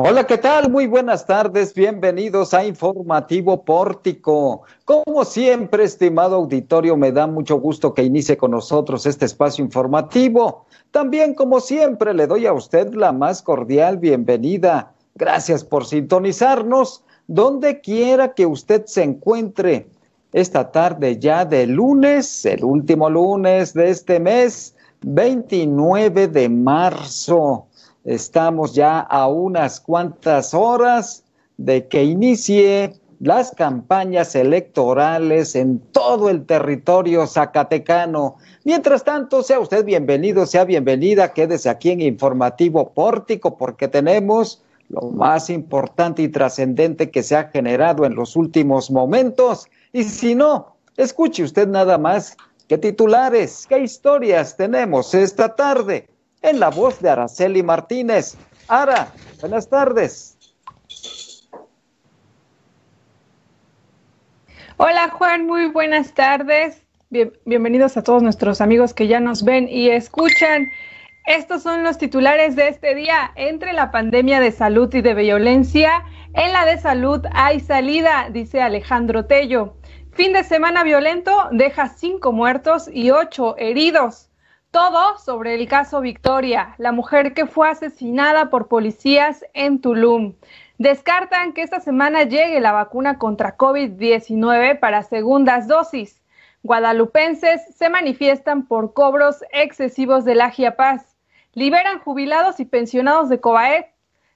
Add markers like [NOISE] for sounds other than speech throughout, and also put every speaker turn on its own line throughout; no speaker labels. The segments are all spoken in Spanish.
Hola, ¿qué tal? Muy buenas tardes, bienvenidos a Informativo Pórtico. Como siempre, estimado auditorio, me da mucho gusto que inicie con nosotros este espacio informativo. También, como siempre, le doy a usted la más cordial bienvenida. Gracias por sintonizarnos donde quiera que usted se encuentre. Esta tarde ya de lunes, el último lunes de este mes, 29 de marzo. Estamos ya a unas cuantas horas de que inicie las campañas electorales en todo el territorio zacatecano. Mientras tanto, sea usted bienvenido, sea bienvenida, quédese aquí en Informativo Pórtico porque tenemos lo más importante y trascendente que se ha generado en los últimos momentos. Y si no, escuche usted nada más qué titulares, qué historias tenemos esta tarde en la voz de Araceli Martínez. Ara, buenas tardes.
Hola Juan, muy buenas tardes. bienvenidos a todos nuestros amigos que ya nos ven y escuchan. Estos son los titulares de este día. Entre la pandemia de salud y de violencia, en la de salud hay salida, dice Alejandro Tello. Fin de semana violento deja cinco muertos y ocho heridos. Todo sobre el caso Victoria, la mujer que fue asesinada por policías en Tulum. Descartan que esta semana llegue la vacuna contra COVID-19 para segundas dosis. Guadalupenses se manifiestan por cobros excesivos de la Paz. Liberan jubilados y pensionados de COBAED.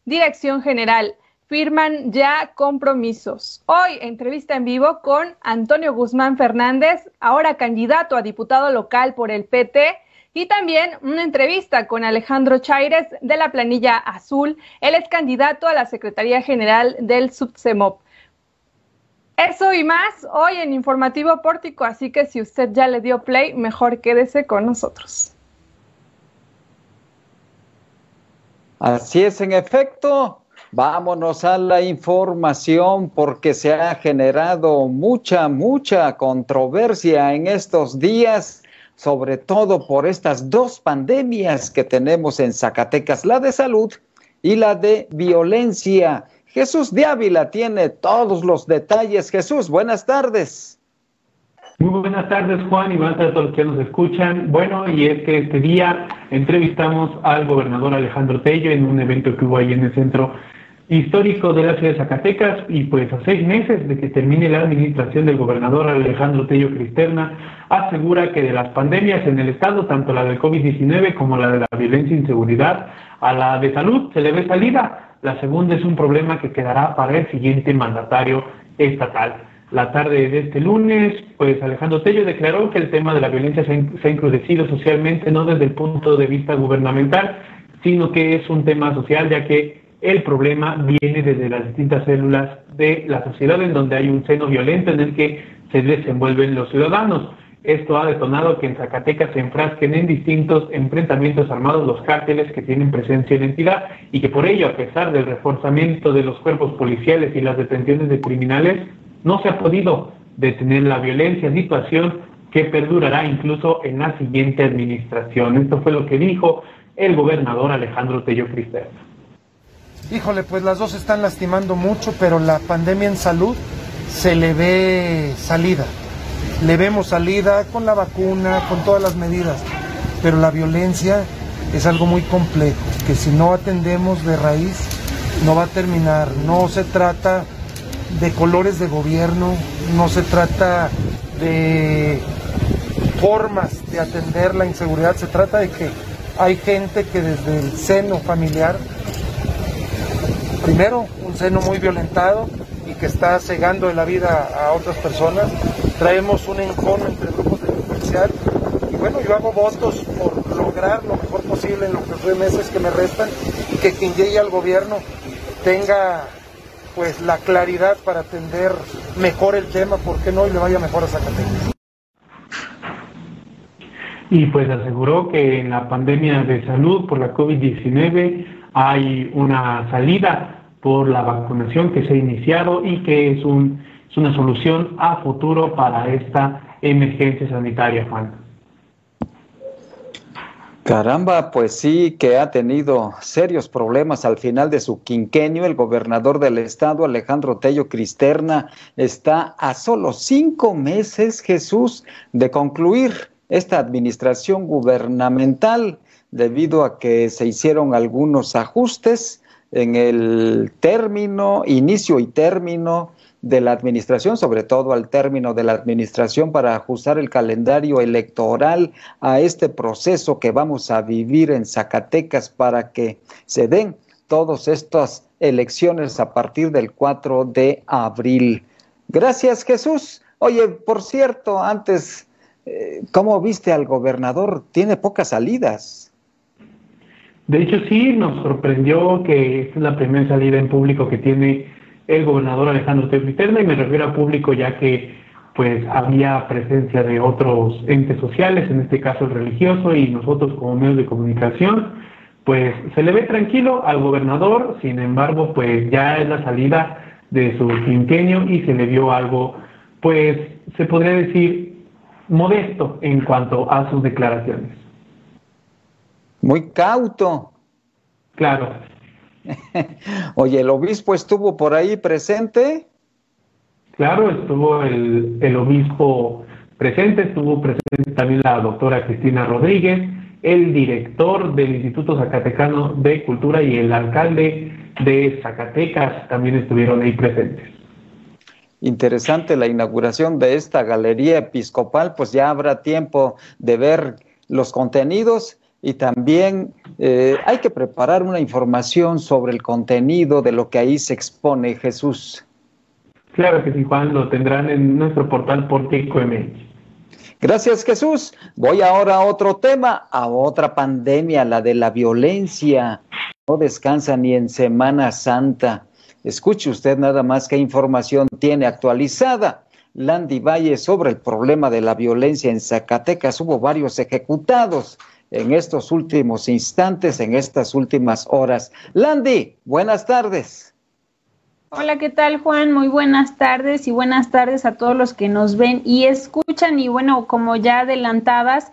Dirección General. Firman ya compromisos. Hoy, entrevista en vivo con Antonio Guzmán Fernández, ahora candidato a diputado local por el PT y también una entrevista con Alejandro Chaires de la planilla azul. Él es candidato a la Secretaría General del SUBCEMOP. Eso y más hoy en Informativo Pórtico, así que si usted ya le dio play, mejor quédese con nosotros.
Así es, en efecto. Vámonos a la información porque se ha generado mucha, mucha controversia en estos días sobre todo por estas dos pandemias que tenemos en Zacatecas, la de salud y la de violencia. Jesús de Ávila tiene todos los detalles. Jesús, buenas tardes.
Muy buenas tardes, Juan, y buenas tardes a todos los que nos escuchan. Bueno, y es que este día entrevistamos al gobernador Alejandro Tello en un evento que hubo ahí en el centro histórico de la ciudad de Zacatecas y pues a seis meses de que termine la administración del gobernador Alejandro Tello Cristerna, asegura que de las pandemias en el estado, tanto la del COVID-19 como la de la violencia e inseguridad, a la de salud se le ve salida. La segunda es un problema que quedará para el siguiente mandatario estatal. La tarde de este lunes, pues Alejandro Tello declaró que el tema de la violencia se ha encrudecido socialmente, no desde el punto de vista gubernamental, sino que es un tema social, ya que el problema viene desde las distintas células de la sociedad en donde hay un seno violento en el que se desenvuelven los ciudadanos. Esto ha detonado que en Zacatecas se enfrasquen en distintos enfrentamientos armados los cárteles que tienen presencia en entidad y que por ello, a pesar del reforzamiento de los cuerpos policiales y las detenciones de criminales, no se ha podido detener la violencia, situación que perdurará incluso en la siguiente administración. Esto fue lo que dijo el gobernador Alejandro Tello Cristel.
Híjole, pues las dos están lastimando mucho, pero la pandemia en salud se le ve salida. Le vemos salida con la vacuna, con todas las medidas, pero la violencia es algo muy complejo, que si no atendemos de raíz, no va a terminar. No se trata de colores de gobierno, no se trata de formas de atender la inseguridad, se trata de que hay gente que desde el seno familiar primero, un seno muy violentado y que está cegando en la vida a otras personas. Traemos un encono entre grupos delincuencial y bueno, yo hago votos por lograr lo mejor posible en los tres meses que me restan y que quien llegue al gobierno tenga pues la claridad para atender mejor el tema, ¿por qué no? Y le vaya mejor a Zacatecas.
Y pues aseguró que en la pandemia de salud por la COVID-19 hay una salida por la vacunación que se ha iniciado y que es, un, es una solución a futuro para esta emergencia sanitaria, Juan.
Caramba, pues sí que ha tenido serios problemas al final de su quinquenio. El gobernador del estado, Alejandro Tello Cristerna, está a solo cinco meses, Jesús, de concluir esta administración gubernamental debido a que se hicieron algunos ajustes en el término, inicio y término de la administración, sobre todo al término de la administración, para ajustar el calendario electoral a este proceso que vamos a vivir en Zacatecas para que se den todas estas elecciones a partir del 4 de abril. Gracias, Jesús. Oye, por cierto, antes, eh, ¿cómo viste al gobernador? Tiene pocas salidas.
De hecho, sí, nos sorprendió que es la primera salida en público que tiene el gobernador Alejandro Tepiterna y me refiero a público ya que pues había presencia de otros entes sociales, en este caso el religioso y nosotros como medios de comunicación, pues se le ve tranquilo al gobernador, sin embargo pues ya es la salida de su quinquenio y se le vio algo pues se podría decir modesto en cuanto a sus declaraciones.
Muy cauto.
Claro, [LAUGHS]
Oye, ¿el obispo estuvo por ahí presente?
Claro, estuvo el, el obispo presente, estuvo presente también la doctora Cristina Rodríguez, el director del Instituto Zacatecano de Cultura y el alcalde de Zacatecas también estuvieron ahí presentes.
Interesante la inauguración de esta galería episcopal, pues ya habrá tiempo de ver los contenidos y también eh, hay que preparar una información sobre el contenido de lo que ahí se expone Jesús.
Claro que sí, Juan, lo tendrán en nuestro portal MX.
Gracias, Jesús. Voy ahora a otro tema, a otra pandemia, la de la violencia. No descansa ni en Semana Santa. Escuche usted nada más qué información tiene actualizada. Landy Valle sobre el problema de la violencia en Zacatecas. Hubo varios ejecutados en estos últimos instantes, en estas últimas horas. Landy, buenas tardes.
Hola, ¿qué tal Juan? Muy buenas tardes y buenas tardes a todos los que nos ven y escuchan. Y bueno, como ya adelantabas,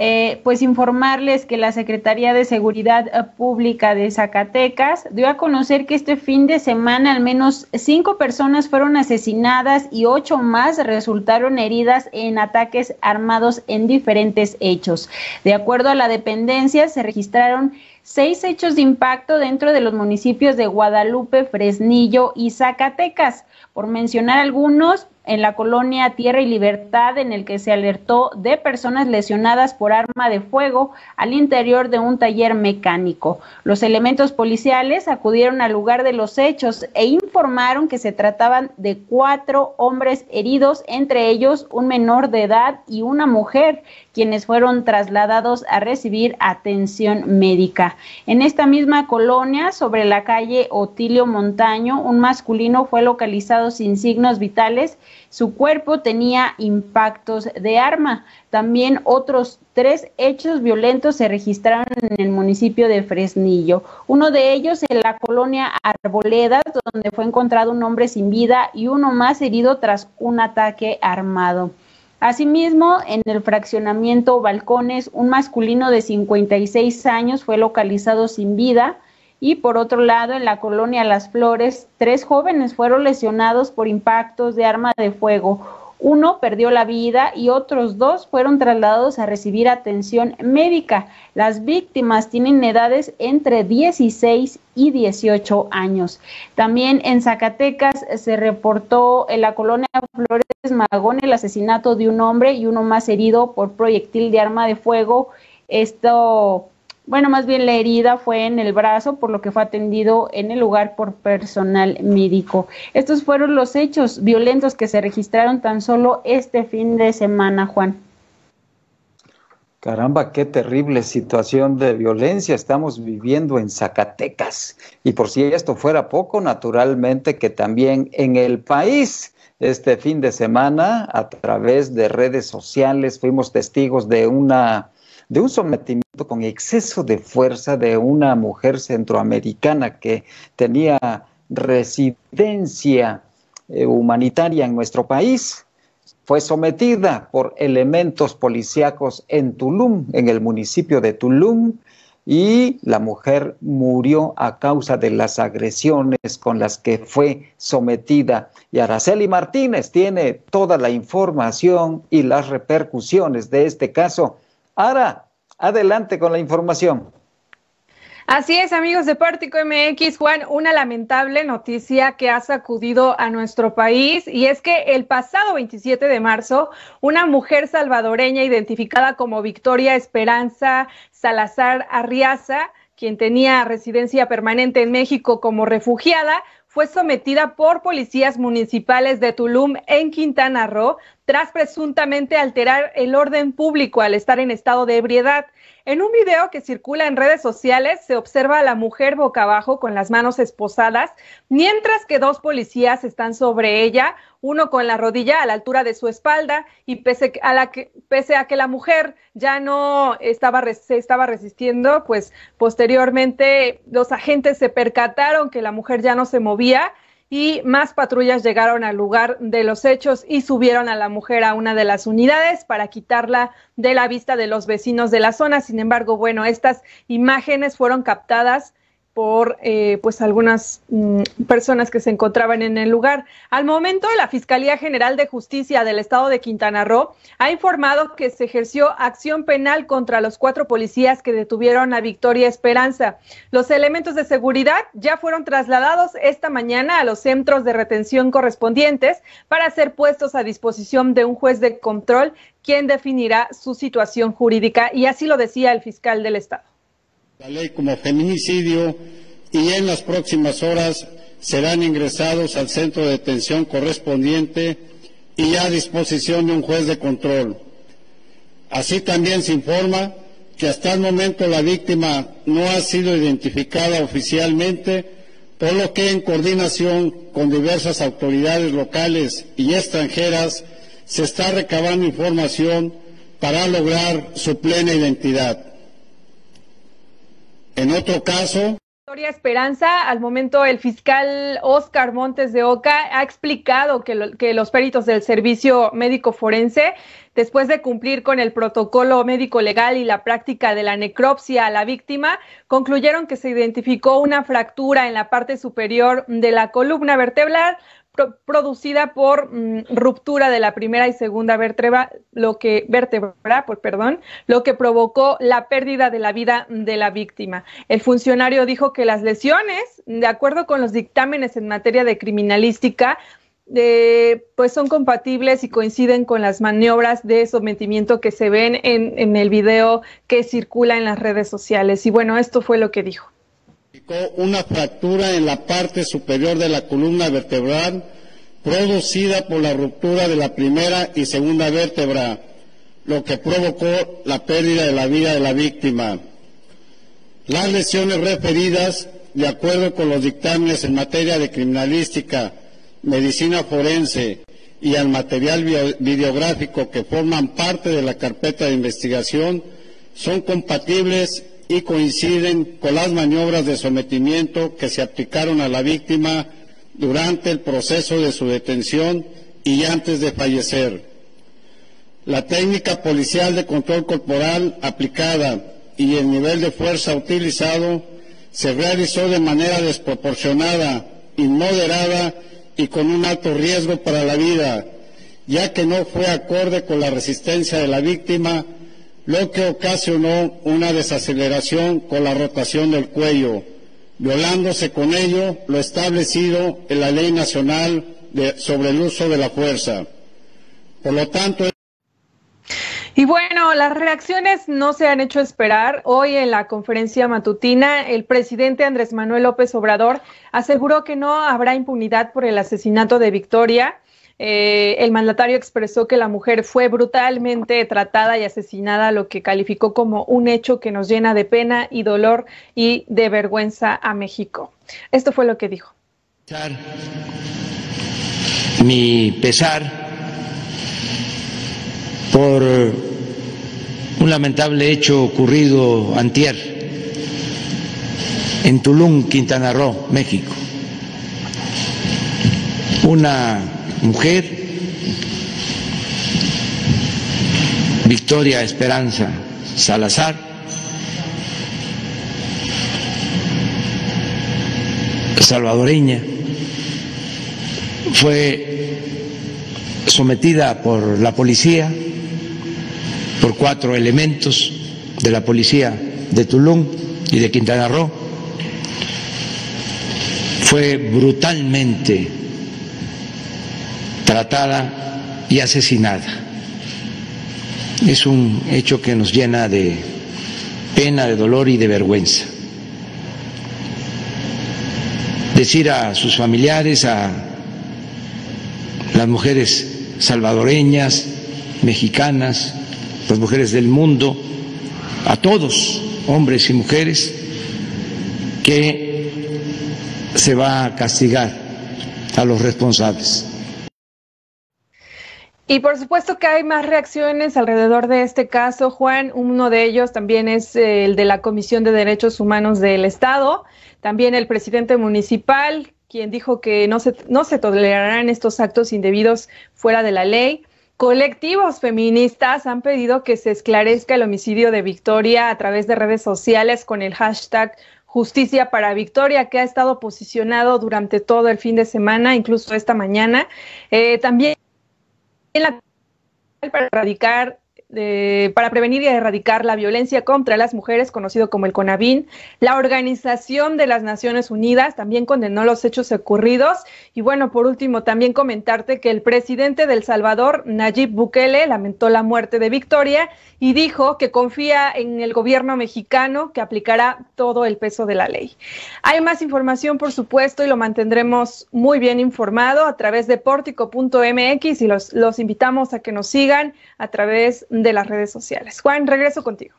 eh, pues informarles que la Secretaría de Seguridad Pública de Zacatecas dio a conocer que este fin de semana al menos cinco personas fueron asesinadas y ocho más resultaron heridas en ataques armados en diferentes hechos. De acuerdo a la dependencia, se registraron seis hechos de impacto dentro de los municipios de Guadalupe, Fresnillo y Zacatecas. Por mencionar algunos, en la colonia Tierra y Libertad, en el que se alertó de personas lesionadas por arma de fuego al interior de un taller mecánico. Los elementos policiales acudieron al lugar de los hechos e informaron que se trataban de cuatro hombres heridos, entre ellos un menor de edad y una mujer, quienes fueron trasladados a recibir atención médica. En esta misma colonia, sobre la calle Otilio Montaño, un masculino fue localizado sin signos vitales su cuerpo tenía impactos de arma. También otros tres hechos violentos se registraron en el municipio de Fresnillo. Uno de ellos en la colonia Arboledas, donde fue encontrado un hombre sin vida y uno más herido tras un ataque armado. Asimismo, en el fraccionamiento Balcones, un masculino de 56 años fue localizado sin vida. Y por otro lado, en la colonia Las Flores, tres jóvenes fueron lesionados por impactos de arma de fuego. Uno perdió la vida y otros dos fueron trasladados a recibir atención médica. Las víctimas tienen edades entre 16 y 18 años. También en Zacatecas se reportó en la colonia Flores Magón el asesinato de un hombre y uno más herido por proyectil de arma de fuego. Esto bueno, más bien la herida fue en el brazo, por lo que fue atendido en el lugar por personal médico. Estos fueron los hechos violentos que se registraron tan solo este fin de semana, Juan.
Caramba, qué terrible situación de violencia estamos viviendo en Zacatecas. Y por si esto fuera poco, naturalmente que también en el país, este fin de semana, a través de redes sociales, fuimos testigos de una de un sometimiento con exceso de fuerza de una mujer centroamericana que tenía residencia eh, humanitaria en nuestro país. fue sometida por elementos policíacos en Tulum, en el municipio de Tulum, y la mujer murió a causa de las agresiones con las que fue sometida. Y Araceli Martínez tiene toda la información y las repercusiones de este caso. Ara, adelante con la información.
Así es, amigos de Pórtico MX, Juan, una lamentable noticia que ha sacudido a nuestro país y es que el pasado 27 de marzo, una mujer salvadoreña identificada como Victoria Esperanza Salazar Arriaza, quien tenía residencia permanente en México como refugiada, fue sometida por policías municipales de Tulum en Quintana Roo tras presuntamente alterar el orden público al estar en estado de ebriedad. En un video que circula en redes sociales se observa a la mujer boca abajo con las manos esposadas, mientras que dos policías están sobre ella, uno con la rodilla a la altura de su espalda y pese a, la que, pese a que la mujer ya no estaba, se estaba resistiendo, pues posteriormente los agentes se percataron que la mujer ya no se movía y más patrullas llegaron al lugar de los hechos y subieron a la mujer a una de las unidades para quitarla de la vista de los vecinos de la zona. Sin embargo, bueno, estas imágenes fueron captadas por eh, pues algunas mm, personas que se encontraban en el lugar. Al momento, la Fiscalía General de Justicia del Estado de Quintana Roo ha informado que se ejerció acción penal contra los cuatro policías que detuvieron a Victoria Esperanza. Los elementos de seguridad ya fueron trasladados esta mañana a los centros de retención correspondientes para ser puestos a disposición de un juez de control quien definirá su situación jurídica y así lo decía el fiscal del Estado
la ley como feminicidio y en las próximas horas serán ingresados al centro de detención correspondiente y a disposición de un juez de control. Así también se informa que hasta el momento la víctima no ha sido identificada oficialmente, por lo que en coordinación con diversas autoridades locales y extranjeras se está recabando información para lograr su plena identidad. En otro caso,
Victoria Esperanza, al momento el fiscal Oscar Montes de Oca ha explicado que, que, los peritos del servicio médico forense, después de cumplir con el protocolo médico legal y la práctica de la necropsia a la víctima, concluyeron que se identificó una fractura en la parte superior de la columna vertebral, producida por mm, ruptura de la primera y segunda vértebra, lo que vértebra, por perdón, lo que provocó la pérdida de la vida de la víctima. El funcionario dijo que las lesiones, de acuerdo con los dictámenes en materia de criminalística, pues son compatibles y coinciden con las maniobras de sometimiento que se ven en, en el video que circula en las redes sociales. Y bueno, esto fue lo que dijo
una fractura en la parte superior de la columna vertebral producida por la ruptura de la primera y segunda vértebra, lo que provocó la pérdida de la vida de la víctima. Las lesiones referidas, de acuerdo con los dictámenes en materia de criminalística, medicina forense y al material videográfico que forman parte de la carpeta de investigación, son compatibles y coinciden con las maniobras de sometimiento que se aplicaron a la víctima durante el proceso de su detención y antes de fallecer. La técnica policial de control corporal aplicada y el nivel de fuerza utilizado se realizó de manera desproporcionada, inmoderada y con un alto riesgo para la vida, ya que no fue acorde con la resistencia de la víctima lo que ocasionó una desaceleración con la rotación del cuello, violándose con ello lo establecido en la Ley Nacional sobre el uso de la fuerza. Por lo tanto,
y bueno, las reacciones no se han hecho esperar. Hoy en la conferencia matutina, el presidente Andrés Manuel López Obrador aseguró que no habrá impunidad por el asesinato de Victoria eh, el mandatario expresó que la mujer fue brutalmente tratada y asesinada, lo que calificó como un hecho que nos llena de pena y dolor y de vergüenza a México. Esto fue lo que dijo.
Mi pesar por un lamentable hecho ocurrido antier en Tulum, Quintana Roo, México. Una mujer. Victoria Esperanza Salazar, salvadoreña, fue sometida por la policía, por cuatro elementos de la policía de Tulum y de Quintana Roo, fue brutalmente tratada y asesinada. Es un hecho que nos llena de pena, de dolor y de vergüenza. Decir a sus familiares, a las mujeres salvadoreñas, mexicanas, las mujeres del mundo, a todos, hombres y mujeres, que se va a castigar a los responsables.
Y por supuesto que hay más reacciones alrededor de este caso, Juan. Uno de ellos también es eh, el de la Comisión de Derechos Humanos del Estado. También el presidente municipal, quien dijo que no se, no se tolerarán estos actos indebidos fuera de la ley. Colectivos feministas han pedido que se esclarezca el homicidio de Victoria a través de redes sociales con el hashtag Justicia para Victoria, que ha estado posicionado durante todo el fin de semana, incluso esta mañana. Eh, también para erradicar para prevenir y erradicar la violencia contra las mujeres, conocido como el CONAVIN. La Organización de las Naciones Unidas también condenó los hechos ocurridos. Y bueno, por último, también comentarte que el presidente del Salvador, Nayib Bukele, lamentó la muerte de Victoria y dijo que confía en el gobierno mexicano que aplicará todo el peso de la ley. Hay más información, por supuesto, y lo mantendremos muy bien informado a través de portico.mx y los, los invitamos a que nos sigan a través de de las redes sociales. Juan, regreso contigo.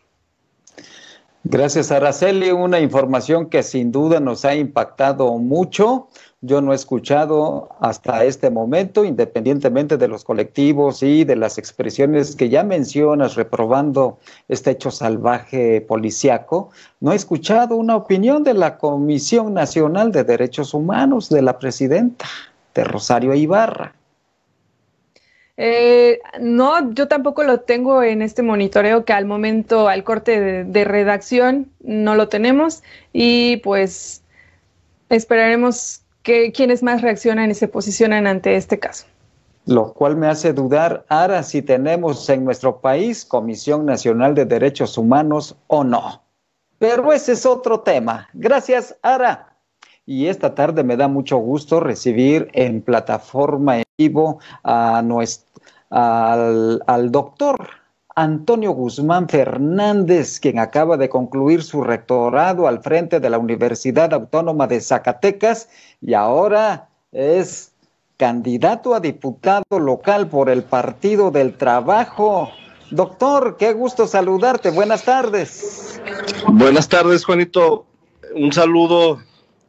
Gracias, Araceli. Una información que sin duda nos ha impactado mucho. Yo no he escuchado hasta este momento, independientemente de los colectivos y de las expresiones que ya mencionas reprobando este hecho salvaje policiaco, no he escuchado una opinión de la Comisión Nacional de Derechos Humanos de la presidenta, de Rosario Ibarra.
Eh, no, yo tampoco lo tengo en este monitoreo que al momento, al corte de, redacción, no lo tenemos y pues esperaremos que quienes más reaccionan y se posicionan ante este caso.
Lo cual me hace dudar, ahora si tenemos en nuestro país Comisión Nacional de Derechos Humanos o no. Pero ese es otro tema. Gracias, Ara. Y esta tarde me da mucho gusto recibir en plataforma vivo a nuestro al, doctor Antonio Guzmán Fernández, quien acaba de concluir su rectorado al frente de la Universidad Autónoma de Zacatecas y ahora es candidato a diputado local por el Partido del Trabajo. Doctor, qué gusto saludarte. Buenas tardes.
Buenas tardes, Juanito. Un saludo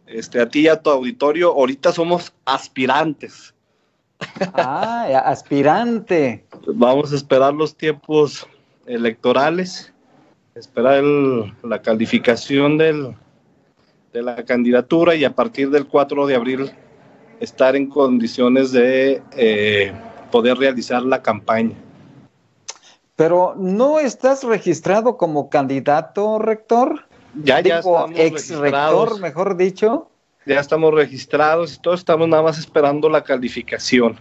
este, a ti y a tu auditorio. Ahorita somos aspirantes.
Ah, aspirante.
Vamos a esperar los tiempos electorales, esperar la calificación del, de la candidatura y a partir del 4 de abril estar en condiciones de eh, poder realizar la campaña.
Pero no estás registrado como candidato, rector.
Ya, ya
ex rector, mejor dicho
ya estamos registrados y todos estamos nada más esperando la calificación.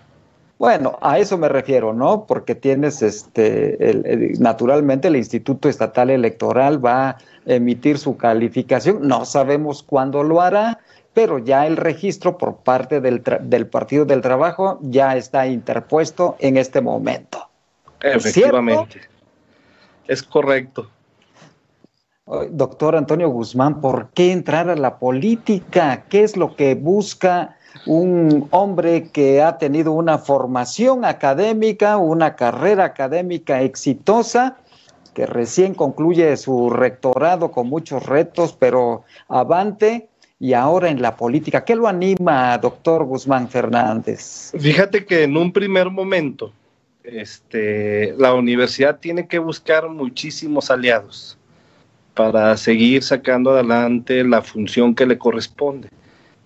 Bueno, a eso me refiero, ¿no? Porque tienes, este, naturalmente el Instituto Estatal Electoral va a emitir su calificación, no sabemos cuándo lo hará, pero ya el registro por parte del, del Partido del Trabajo ya está interpuesto en este momento.
Efectivamente. Es correcto.
Doctor Antonio Guzmán, ¿por qué entrar a la política? ¿Qué es lo que busca un hombre que ha tenido una formación académica, una carrera académica exitosa, que recién concluye su rectorado con muchos retos, pero avante y ahora en la política? ¿Qué lo anima, doctor Guzmán Fernández?
Fíjate que en un primer momento, este, la universidad tiene que buscar muchísimos aliados para seguir sacando adelante la función que le corresponde,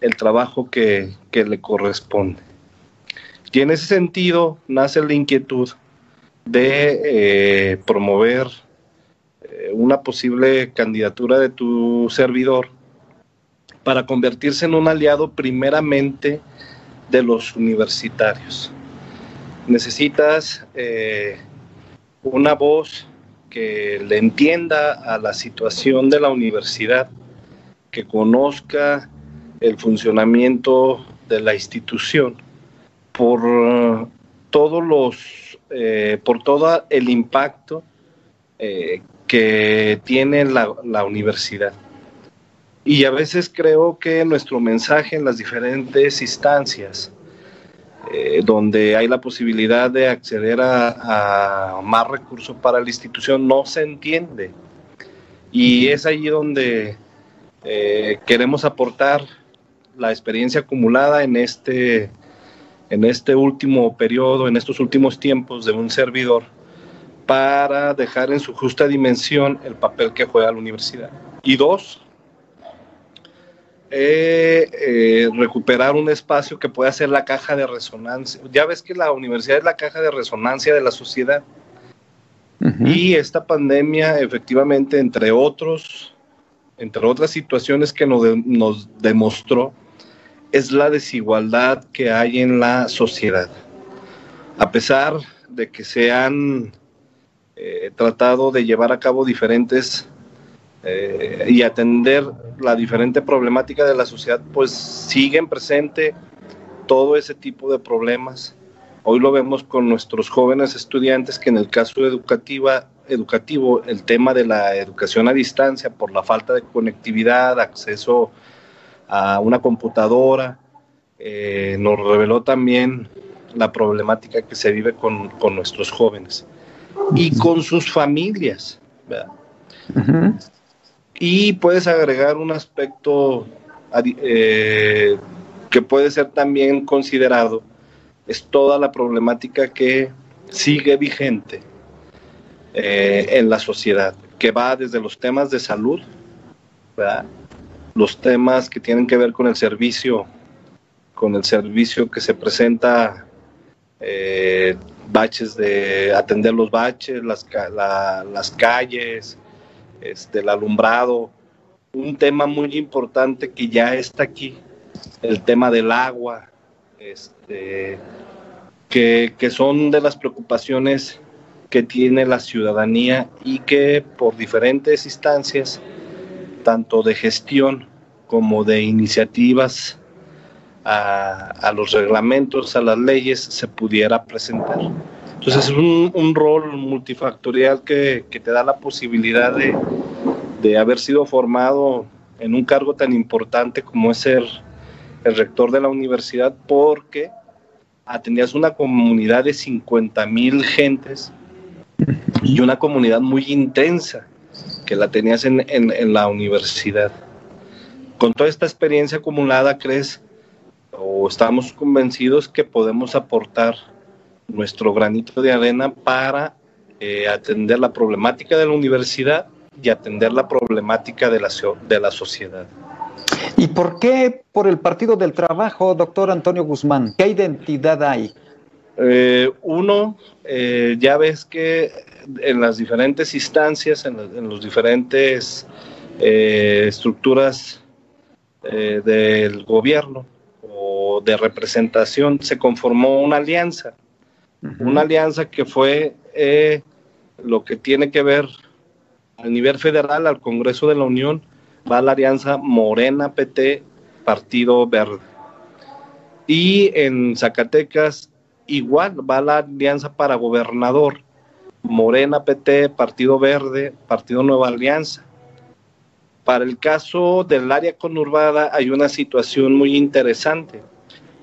el trabajo que, le corresponde. Y en ese sentido nace la inquietud de eh, promover eh, una posible candidatura de tu servidor para convertirse en un aliado primeramente de los universitarios. Necesitas eh, una voz que le entienda a la situación de la universidad, que conozca el funcionamiento de la institución por todos los eh, por todo el impacto eh, que tiene la, universidad. Y a veces creo que nuestro mensaje en las diferentes instancias, eh, donde hay la posibilidad de acceder a, a, más recursos para la institución, no se entiende. Y es ahí donde queremos aportar la experiencia acumulada en este, en este último periodo, en estos últimos tiempos de un servidor, para dejar en su justa dimensión el papel que juega la universidad. Y dos, eh, eh, recuperar un espacio que pueda ser la caja de resonancia. Ya ves que la universidad es la caja de resonancia de la sociedad. Uh -huh. Y esta pandemia, efectivamente, entre otros, entre otras situaciones que nos, de, nos demostró, es la desigualdad que hay en la sociedad. A pesar de que se han eh, tratado de llevar a cabo diferentes eh, y atender la diferente problemática de la sociedad, pues siguen presente todo ese tipo de problemas. Hoy lo vemos con nuestros jóvenes estudiantes que en el caso educativa, educativo, el tema de la educación a distancia por la falta de conectividad, acceso a una computadora, eh, nos reveló también la problemática que se vive con, con nuestros jóvenes y con sus familias. Uh -huh. Y puedes agregar un aspecto eh, que puede ser también considerado, es toda la problemática que sigue vigente eh, en la sociedad, que va desde los temas de salud, los temas que tienen que ver con el servicio, con el servicio que se presenta, eh, baches de atender los baches, las, la, las calles, este, el alumbrado, un tema muy importante que ya está aquí, el tema del agua, este, que, que son de las preocupaciones que tiene la ciudadanía y que por diferentes instancias tanto de gestión como de iniciativas a, a, los reglamentos, a las leyes, se pudiera presentar. Entonces es un, un rol multifactorial que, que, te da la posibilidad de, de, haber sido formado en un cargo tan importante como es ser el rector de la universidad, porque atendías una comunidad de 50 mil gentes y una comunidad muy intensa que la tenías en, en, en, la universidad. Con toda esta experiencia acumulada, ¿crees o estamos convencidos que podemos aportar nuestro granito de arena para eh, atender la problemática de la universidad y atender la problemática de la, de la sociedad?
¿Y por qué por el Partido del Trabajo, doctor Antonio Guzmán? ¿Qué identidad hay?
Eh, uno, eh, ya ves que en las diferentes instancias, en, en los diferentes eh, estructuras del gobierno o de representación, se conformó una alianza. Una alianza que fue eh, lo que tiene que ver al nivel federal, al Congreso de la Unión, va la alianza Morena PT, Partido Verde. Y en Zacatecas igual va la alianza para gobernador, Morena PT, Partido Verde, Partido Nueva Alianza. Para el caso del área conurbada hay una situación muy interesante.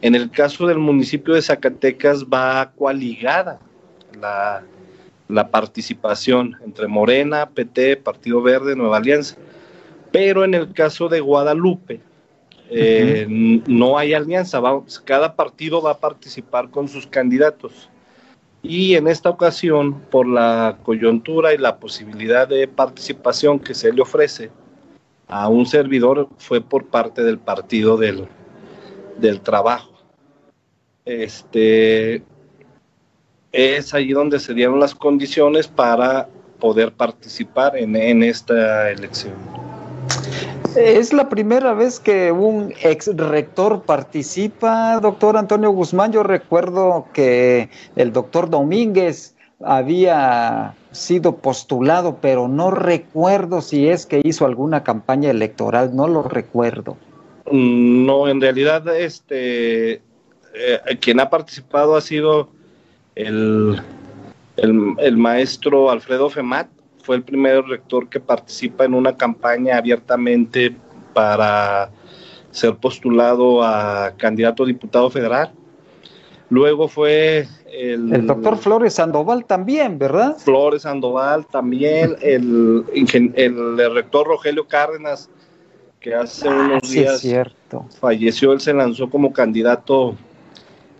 En el caso del municipio de Zacatecas va coaligada la, la participación entre Morena, PT, Partido Verde, Nueva Alianza. Pero en el caso de Guadalupe, eh, uh -huh. no hay alianza, va, cada partido va a participar con sus candidatos. Y en esta ocasión, por la coyuntura y la posibilidad de participación que se le ofrece a un servidor, fue por parte del Partido del, del Trabajo. Este, es allí donde se dieron las condiciones para poder participar en, en esta elección.
Es la primera vez que un ex rector participa, doctor Antonio Guzmán. Yo recuerdo que el doctor Domínguez había sido postulado, pero no recuerdo si es que hizo alguna campaña electoral, no lo recuerdo.
Mm, no, en realidad, este, eh, quien ha participado ha sido el, el maestro Alfredo Femat, fue el primer rector que participa en una campaña abiertamente para ser postulado a candidato a diputado federal. Luego fue el,
el, doctor Flores Sandoval también, ¿verdad?
Flores Sandoval también, [LAUGHS] el, el, rector Rogelio Cárdenas, que hace ah, unos días falleció, él se lanzó como candidato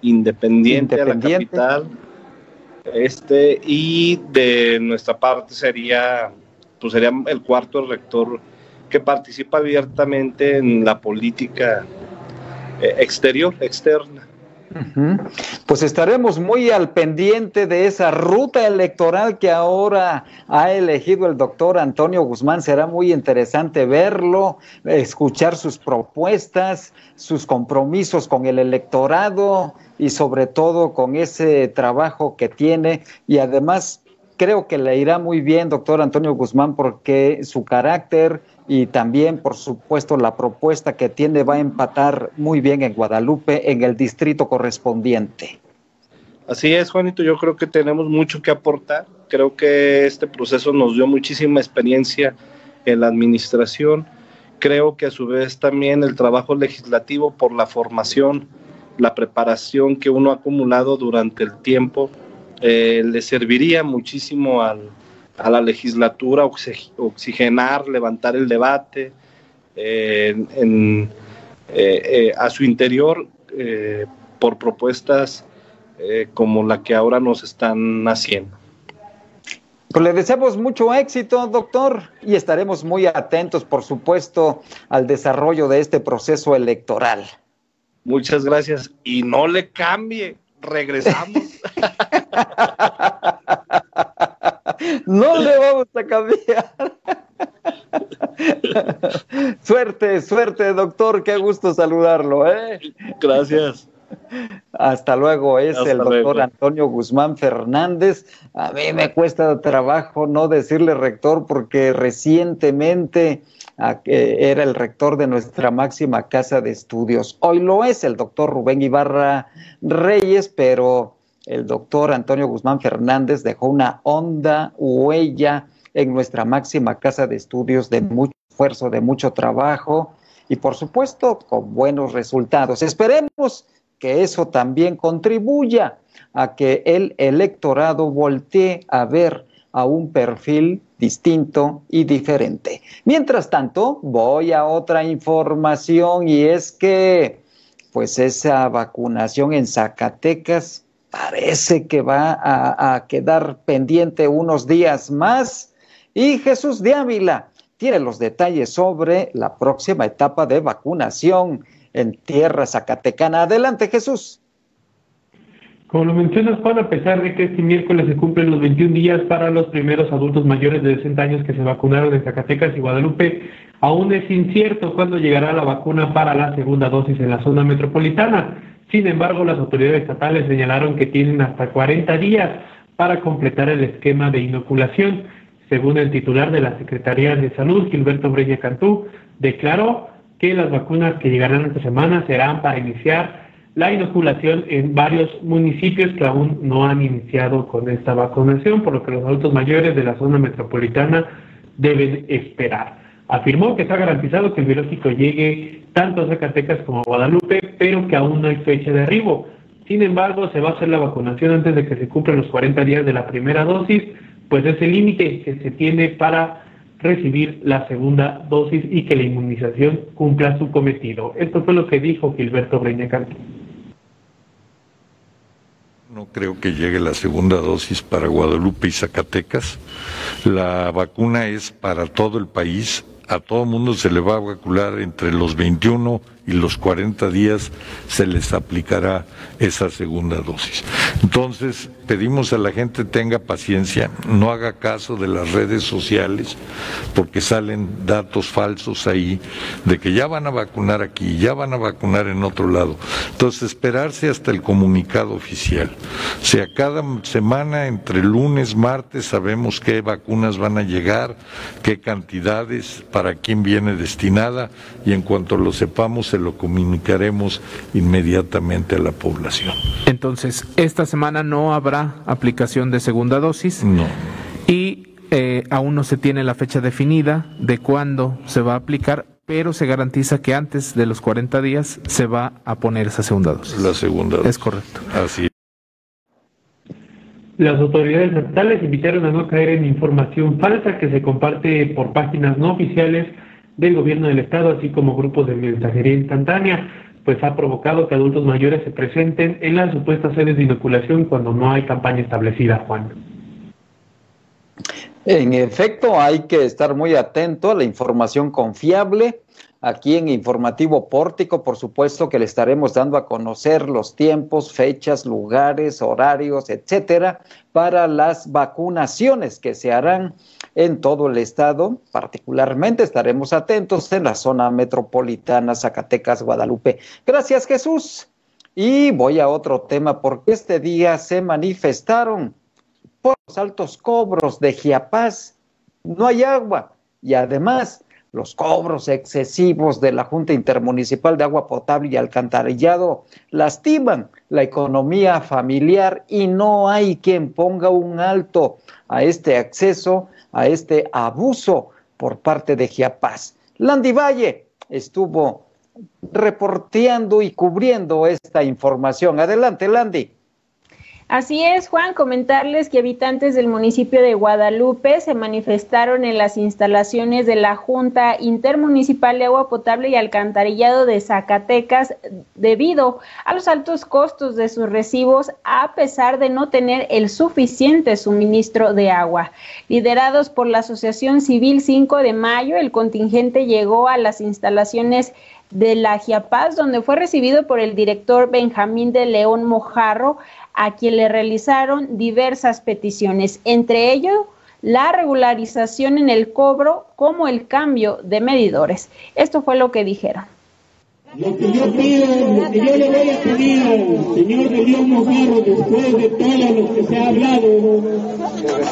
independiente, independiente. a la capital este, y de nuestra parte sería, pues sería el cuarto rector que participa abiertamente en la política eh, exterior, externa.
Pues estaremos muy al pendiente de esa ruta electoral que ahora ha elegido el doctor Antonio Guzmán. Será muy interesante verlo, escuchar sus propuestas, sus compromisos con el electorado y sobre todo con ese trabajo que tiene y además creo que le irá muy bien, doctor Antonio Guzmán, porque su carácter y también, por supuesto, la propuesta que tiene va a empatar muy bien en Guadalupe, en el distrito correspondiente.
Así es, Juanito, yo creo que tenemos mucho que aportar. Creo que este proceso nos dio muchísima experiencia en la administración. Creo que a su vez también el trabajo legislativo por la formación, la preparación que uno ha acumulado durante el tiempo, eh, le serviría muchísimo al, a la legislatura oxigenar, levantar el debate eh, eh, eh, a su interior por propuestas como la que ahora nos están haciendo.
Pues le deseamos mucho éxito, doctor, y estaremos muy atentos, por supuesto, al desarrollo de este proceso electoral.
Muchas gracias. Y no le cambie, regresamos. [LAUGHS]
no le vamos a cambiar. suerte, suerte, doctor. Qué gusto saludarlo. ¿eh?
Gracias.
Hasta luego, es el doctor Antonio Guzmán Fernández. A mí me cuesta trabajo no decirle rector porque recientemente era el rector de nuestra máxima casa de estudios. Hoy lo es el doctor Rubén Ibarra Reyes, pero el doctor Antonio Guzmán Fernández dejó una honda huella en nuestra máxima casa de estudios de mucho esfuerzo, de mucho trabajo y por supuesto con buenos resultados. Esperemos que eso también contribuya a que el electorado voltee a ver a un perfil distinto y diferente. Mientras tanto, voy a otra información y es que pues esa vacunación en Zacatecas parece que va a, quedar pendiente unos días más. Y Jesús de Ávila tiene los detalles sobre la próxima etapa de vacunación en tierra zacatecana. Adelante, Jesús.
Como lo mencionas, Juan, a pesar de que este miércoles se cumplen los 21 días para los primeros adultos mayores de 60 años que se vacunaron en Zacatecas y Guadalupe, aún es incierto cuándo llegará la vacuna para la segunda dosis en la zona metropolitana. Sin embargo, las autoridades estatales señalaron que tienen hasta 40 días para completar el esquema de inoculación. Según el titular de la Secretaría de Salud, Gilberto Breña Cantú, declaró que las vacunas que llegarán esta semana serán para iniciar la inoculación en varios municipios que aún no han iniciado con esta vacunación, por lo que los adultos mayores de la zona metropolitana deben esperar. Afirmó que está garantizado que el biológico llegue tanto a Zacatecas como a Guadalupe, pero que aún no hay fecha de arribo. Sin embargo, se va a hacer la vacunación antes de que se cumplan los 40 días de la primera dosis, pues es el límite que se tiene para recibir la segunda dosis y que la inmunización cumpla su cometido. Esto fue lo que dijo Gilberto Breñacante.
No creo que llegue la segunda dosis para Guadalupe y Zacatecas. La vacuna es para todo el país a todo mundo se le va a vacunar entre los 21 y los 40 días se les aplicará esa segunda dosis. Entonces, pedimos a la gente tenga paciencia, no haga caso de las redes sociales, porque salen datos falsos ahí de que ya van a vacunar aquí, ya van a vacunar en otro lado. Entonces, esperarse hasta el comunicado oficial. O sea, cada semana, entre lunes, martes, sabemos qué vacunas van a llegar, qué cantidades, para quién viene destinada, y en cuanto lo sepamos, se lo comunicaremos inmediatamente a la población.
Entonces, esta semana no habrá aplicación de segunda dosis.
No.
Y eh, aún no se tiene la fecha definida de cuándo se va a aplicar, pero se garantiza que antes de los 40 días se va a poner esa segunda dosis.
La segunda dosis.
Es correcto.
Así
Las autoridades estatales invitaron a no caer en información falsa que se comparte por páginas no oficiales del gobierno del estado, así como grupos de mensajería instantánea, pues ha provocado que adultos mayores se presenten en las supuestas sedes de inoculación cuando no hay campaña establecida, Juan.
En efecto, hay que estar muy atento a la información confiable. Aquí en Informativo Pórtico, por supuesto que le estaremos dando a conocer los tiempos, fechas, lugares, horarios, etcétera, para las vacunaciones que se harán en todo el estado. Particularmente estaremos atentos en la zona metropolitana, Zacatecas, Guadalupe. Gracias, Jesús. Y voy a otro tema, porque este día se manifestaron por los altos cobros de Giapaz. No hay agua y además los cobros excesivos de la Junta Intermunicipal de Agua Potable y Alcantarillado lastiman la economía familiar y no hay quien ponga un alto a este acceso, a este abuso por parte de Giapaz. Landy Valle estuvo reporteando y cubriendo esta información. Adelante, Landy.
Así es, Juan, comentarles que habitantes del municipio de Guadalupe se manifestaron en las instalaciones de la Junta Intermunicipal de Agua Potable y Alcantarillado de Zacatecas debido a los altos costos de sus recibos a pesar de no tener el suficiente suministro de agua. Liderados por la Asociación Civil 5 de Mayo, el contingente llegó a las instalaciones de la Giapaz, donde fue recibido por el director Benjamín de León Mojarro, a quien le realizaron diversas peticiones, entre ellos la regularización en el cobro como el cambio de medidores. Esto fue lo que dijeron.
Lo que yo pido, lo que yo le voy a pedir al señor de León Mojarro, después de todo lo que se ha hablado,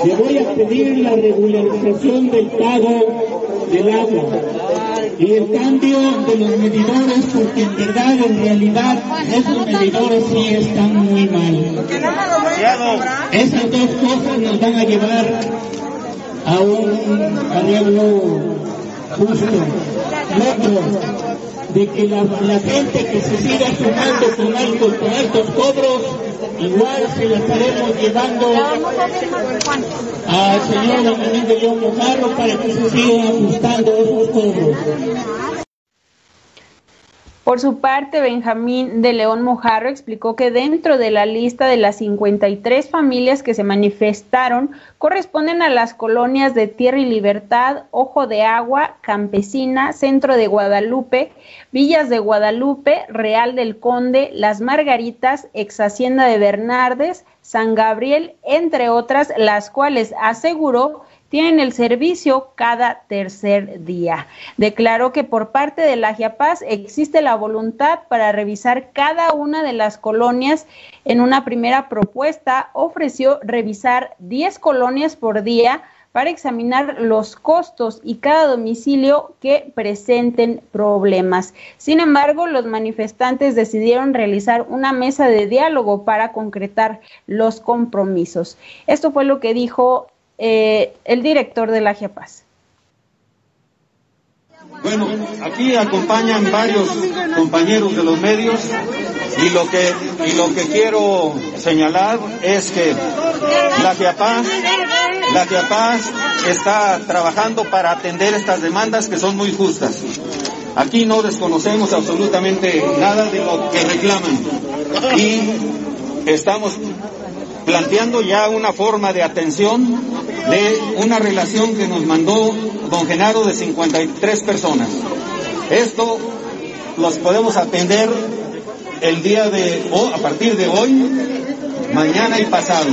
le voy a pedir la regularización del pago del agua y el cambio de los medidores, porque en verdad, en realidad, esos medidores sí están muy mal. Esas dos cosas nos van a llevar a un arreglo justo. Otro, de que la, la, gente que se siga sumando con altos, con altos cobros, igual se la estaremos llevando al señor Benjamín de León Mojarro para que se sigan ajustando esos cobros.
Por su parte, Benjamín de León Mojarro explicó que dentro de la lista de las 53 familias que se manifestaron corresponden a las colonias de Tierra y Libertad, Ojo de Agua, Campesina, Centro de Guadalupe, Villas de Guadalupe, Real del Conde, Las Margaritas, Ex Hacienda de Bernardes, San Gabriel, entre otras, las cuales aseguró tienen el servicio cada tercer día. Declaró que por parte de la Giapaz existe la voluntad para revisar cada una de las colonias. En una primera propuesta ofreció revisar 10 colonias por día para examinar los costos y cada domicilio que presenten problemas. Sin embargo, los manifestantes decidieron realizar una mesa de diálogo para concretar los compromisos. Esto fue lo que dijo eh, el director de la GIAPAS.
Bueno, aquí acompañan varios compañeros de los medios y lo que y lo que quiero señalar es que la GIAPAS la GIAPAS está trabajando para atender estas demandas que son muy justas. Aquí no desconocemos absolutamente nada de lo que reclaman y estamos planteando ya una forma de atención de una relación que nos mandó don Genaro de 53 personas. Esto los podemos atender el día de hoy, a partir de hoy, mañana y pasado.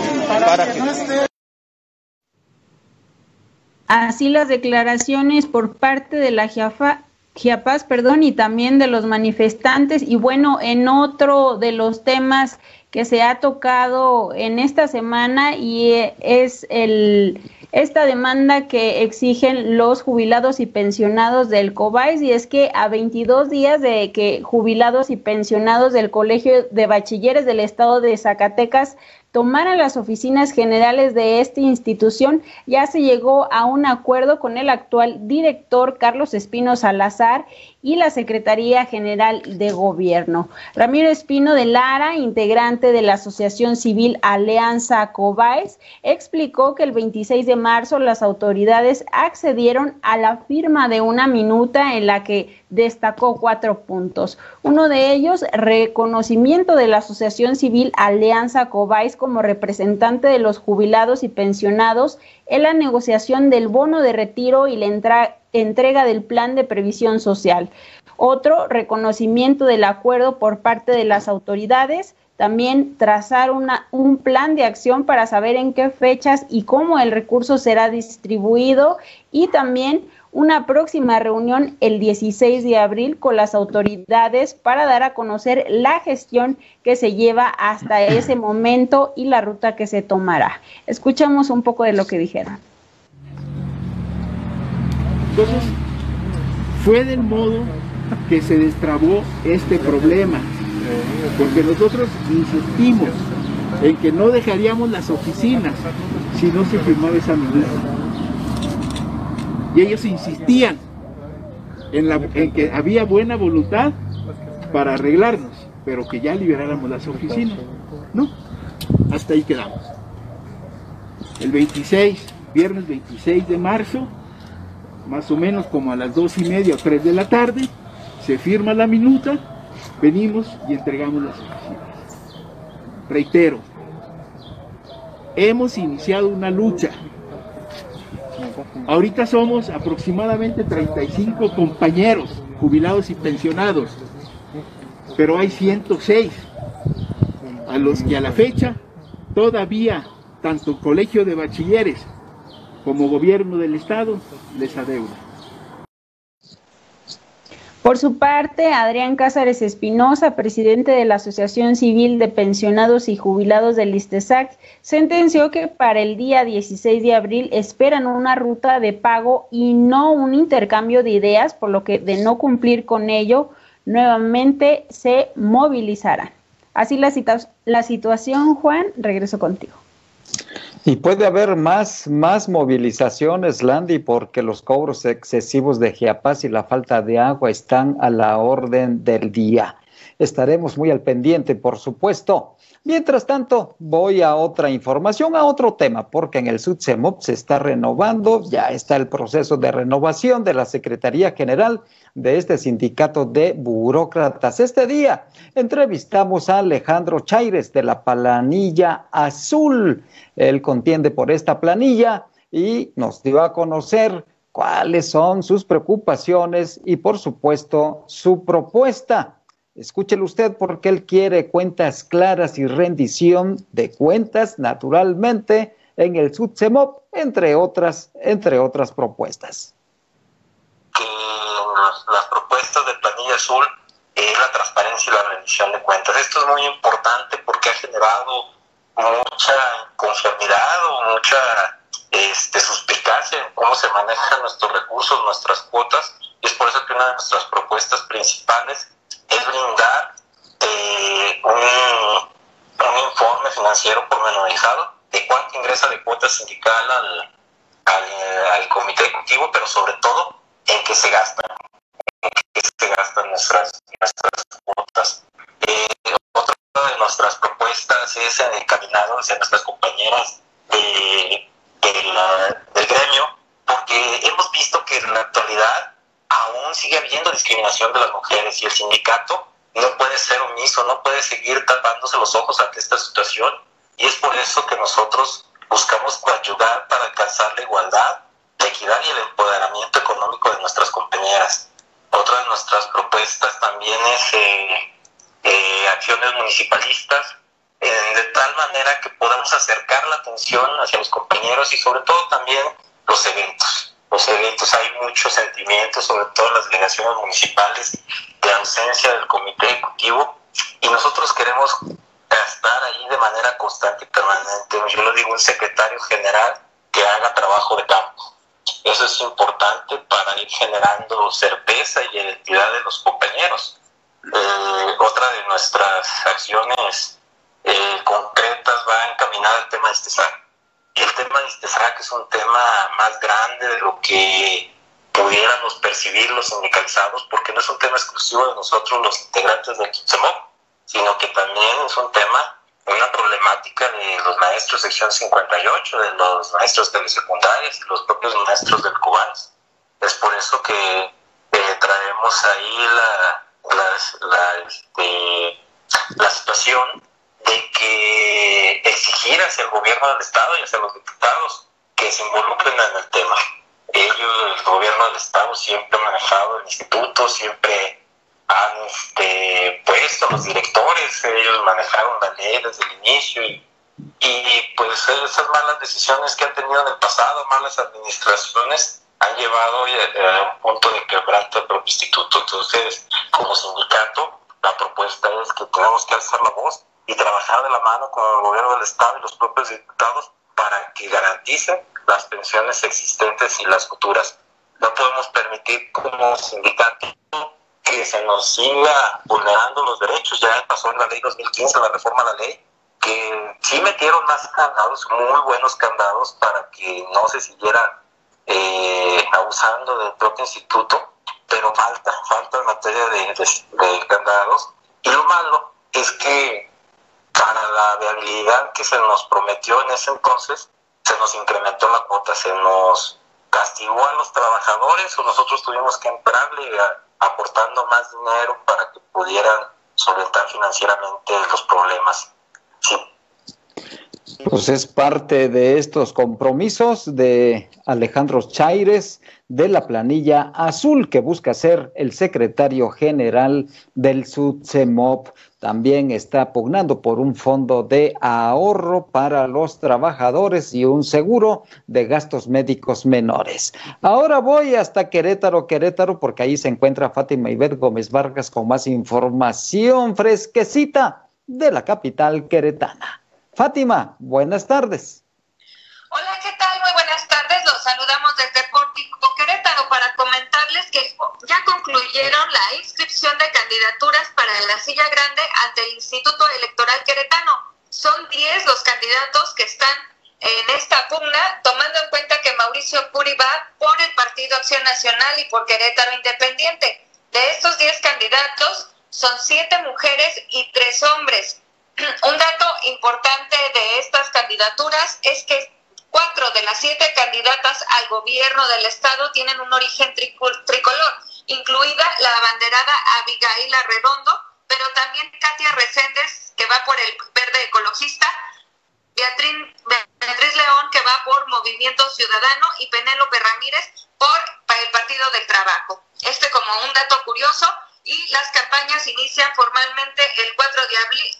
Así las declaraciones por parte de la Chiapas, perdón, y también de los manifestantes. Y bueno, en otro de los temas que se ha tocado en esta semana y es el esta demanda que exigen los jubilados y pensionados del COBAIS y es que a 22 días de que jubilados y pensionados del Colegio de Bachilleres del Estado de Zacatecas tomaran las oficinas generales de esta institución, ya se llegó a un acuerdo con el actual director Carlos Espino Salazar y la Secretaría General de Gobierno. Ramiro Espino de Lara, integrante de la Asociación Civil Alianza Cobáez, explicó que el 26 de marzo las autoridades accedieron a la firma de una minuta en la que destacó cuatro puntos. Uno de ellos, reconocimiento de la Asociación Civil Alianza Cobáez como representante de los jubilados y pensionados en la negociación del bono de retiro y la entrega del plan de previsión social. Otro, reconocimiento del acuerdo por parte de las autoridades. También trazar un plan de acción para saber en qué fechas y cómo el recurso será distribuido. Y también una próxima reunión el 16 de abril con las autoridades para dar a conocer la gestión que se lleva hasta ese momento y la ruta que se tomará. Escuchamos un poco de lo que dijeron.
Entonces, fue del modo que se destrabó este problema, porque nosotros insistimos en que no dejaríamos las oficinas si no se firmaba esa medida. Y ellos insistían en, que había buena voluntad para arreglarnos, pero que ya liberáramos las oficinas. Hasta ahí quedamos. El 26, viernes 26 de marzo, más o menos como a las dos y media o tres de la tarde, se firma la minuta, venimos y entregamos las oficinas. Reitero, hemos iniciado una lucha. Ahorita somos aproximadamente 35 compañeros jubilados y pensionados, pero hay 106 a los que a la fecha todavía tanto colegio de bachilleres como gobierno del Estado les adeuda.
Por su parte, Adrián Cázares Espinosa, presidente de la Asociación Civil de Pensionados y Jubilados del ISTESAC, sentenció que para el día 16 de abril esperan una ruta de pago y no un intercambio de ideas, por lo que de no cumplir con ello, nuevamente se movilizarán. Así la, la situación, Juan, regreso contigo.
Y puede haber más, más movilizaciones, Landy, porque los cobros excesivos de Giapaz y la falta de agua están a la orden del día. Estaremos muy al pendiente, por supuesto. Mientras tanto, voy a otra información, a otro tema, porque en el SUTSEMOP se está renovando, ya está el proceso de renovación de la Secretaría General de este sindicato de burócratas. Este día entrevistamos a Alejandro Chaires de la Planilla Azul. Él contiende por esta planilla y nos dio a conocer cuáles son sus preocupaciones y, por supuesto, su propuesta. Escúchelo usted porque él quiere cuentas claras y rendición de cuentas, naturalmente, en el SUTSEMOP, entre otras, entre otras propuestas.
Que las propuestas de Planilla Azul es la transparencia y la rendición de cuentas. Esto es muy importante porque ha generado mucha conformidad o mucha este, suspicacia en cómo se manejan nuestros recursos, nuestras cuotas. Y es por eso que una de nuestras propuestas principales es brindar eh, un, informe financiero pormenorizado de cuánto ingresa de cuota sindical al, al, comité ejecutivo, pero sobre todo en qué se gastan, en qué se gastan nuestras, nuestras cuotas. Eh, otra de nuestras propuestas es encaminado hacia nuestras compañeras de, del gremio, porque hemos visto que en la actualidad aún sigue habiendo discriminación de las mujeres y el sindicato no puede ser omiso, no puede seguir tapándose los ojos ante esta situación y es por eso que nosotros buscamos ayudar para alcanzar la igualdad, la equidad y el empoderamiento económico de nuestras compañeras. Otra de nuestras propuestas también es eh, eh, acciones municipalistas, de tal manera que podamos acercar la atención hacia los compañeros y sobre todo también los eventos. Los eventos, hay muchos sentimientos, sobre todo en las delegaciones municipales, de ausencia del comité ejecutivo y nosotros queremos estar ahí de manera constante y permanente. Yo le digo un secretario general que haga trabajo de campo. Eso es importante para ir generando certeza y identidad de los compañeros. Eh, otra de nuestras acciones eh, concretas va encaminada al tema de ISTESAC. Y el tema de ISTESAC es un tema más grande de lo que pudiéramos percibir los sindicalizados, porque no es un tema exclusivo de nosotros los integrantes del QITSEMOC, sino que también es un tema, una problemática de los maestros sección 58, de los maestros de secundarias y los propios maestros del CUBANS. Es por eso que eh, traemos ahí la, la, este, la situación de que exigir hacia el gobierno del Estado y hacia los diputados que se involucren en el tema. Ellos, el gobierno del Estado, siempre ha manejado el instituto, siempre han este, puesto los directores, ellos manejaron la ley desde el inicio y, pues esas malas decisiones que han tenido en el pasado, malas administraciones, han llevado a un punto de quebranto del propio instituto. Entonces, como sindicato, la propuesta es que tenemos que alzar la voz y trabajar de la mano con el gobierno del Estado y los propios diputados para que garanticen las pensiones existentes y las futuras. No podemos permitir como sindicato que se nos siga vulnerando los derechos. Ya pasó en la ley 2015 la reforma a la ley, que sí metieron más candados, muy buenos candados, para que no se siguiera eh, abusando del propio instituto, pero falta, falta en materia de, de candados. Y lo malo es que para la viabilidad que se nos prometió en ese entonces, se nos incrementó la cuota, se nos castigó a los trabajadores o nosotros tuvimos que entrarle aportando más dinero para que pudieran solventar financieramente los problemas.
Pues es parte de estos compromisos de Alejandro Chaires de la planilla azul que busca ser el secretario general del SUTSEMOP también está pugnando por un fondo de ahorro para los trabajadores y un seguro de gastos médicos menores. Ahora voy hasta Querétaro, Querétaro, porque ahí se encuentra Fátima Ibet Gómez Vargas con más información fresquecita de la capital queretana. Fátima, buenas tardes.
Hola, ¿qué tal? Muy buenas tardes. Los saludamos desde Pórtico Querétaro para comentarles que ya concluyeron la inscripción de candidaturas para la silla grande ante el Instituto Electoral Queretano. Son 10 los candidatos que están en esta pugna, tomando en cuenta que Mauricio Puri va por el Partido Acción Nacional y por Querétaro Independiente. De estos 10 candidatos, son 7 mujeres y 3 hombres. Un dato importante de estas candidaturas es que cuatro de las siete candidatas al gobierno del estado tienen un origen tricolor, incluida la abanderada Abigail Redondo, pero también Katia Reséndez, que va por el verde ecologista, Beatriz, Beatriz León, que va por Movimiento Ciudadano, y Penélope Ramírez por el Partido del Trabajo. Este como un dato curioso, y las campañas inician formalmente el 4 de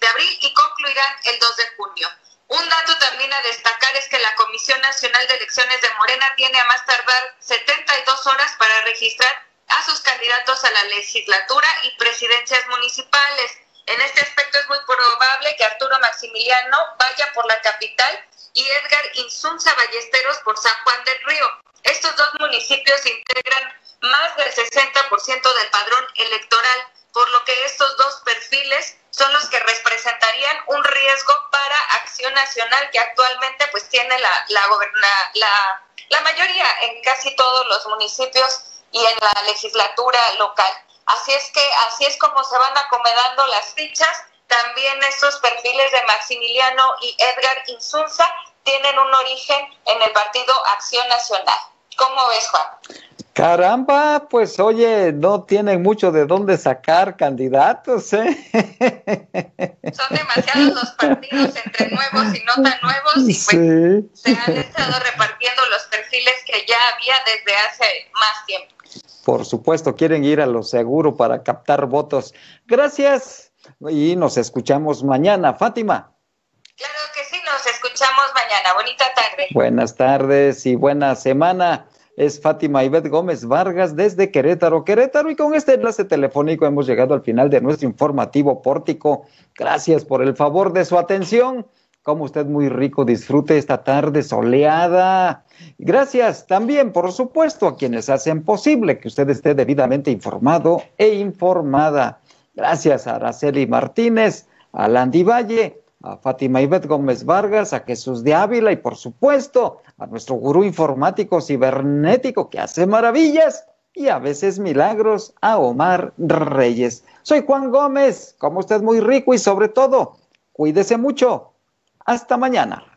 abril, y concluirán el 2 de junio. Un dato también a destacar es que la Comisión Nacional de Elecciones de Morena tiene a más tardar 72 horas para registrar a sus candidatos a la legislatura y presidencias municipales. En este aspecto es muy probable que Arturo Maximiliano vaya por la capital y Edgar Insunza Ballesteros por San Juan del Río. Estos dos municipios integran más del 60% del padrón electoral, por lo que estos dos perfiles son los que representarían un riesgo para Acción Nacional que actualmente pues tiene la, la, mayoría en casi todos los municipios y en la legislatura local. Así es que así es como se van acomodando las fichas. También estos perfiles de Maximiliano y Edgar Insunza tienen un origen en el partido Acción Nacional. ¿Cómo ves, Juan?
Caramba, pues oye, no tienen mucho de dónde sacar candidatos, ¿eh?
Son demasiados los partidos entre nuevos y no tan nuevos y pues se han estado repartiendo los perfiles que ya había desde hace más tiempo.
Por supuesto, quieren ir a lo seguro para captar votos. Gracias y nos escuchamos mañana. Fátima.
Claro que sí, nos escuchamos mañana. Bonita tarde.
Buenas tardes y buena semana. Es Fátima Ivette Gómez Vargas desde Querétaro, Querétaro. Y con este enlace telefónico hemos llegado al final de nuestro informativo pórtico. Gracias por el favor de su atención. Como usted muy rico disfrute esta tarde soleada. Gracias también, por supuesto, a quienes hacen posible que usted esté debidamente informado e informada. Gracias a Araceli Martínez, a Landy Valle, a Fátima Ivette Gómez Vargas, a Jesús de Ávila y por supuesto a nuestro gurú informático cibernético que hace maravillas y a veces milagros, a Omar Reyes. Soy Juan Gómez, como usted muy rico y sobre todo, cuídese mucho. Hasta mañana.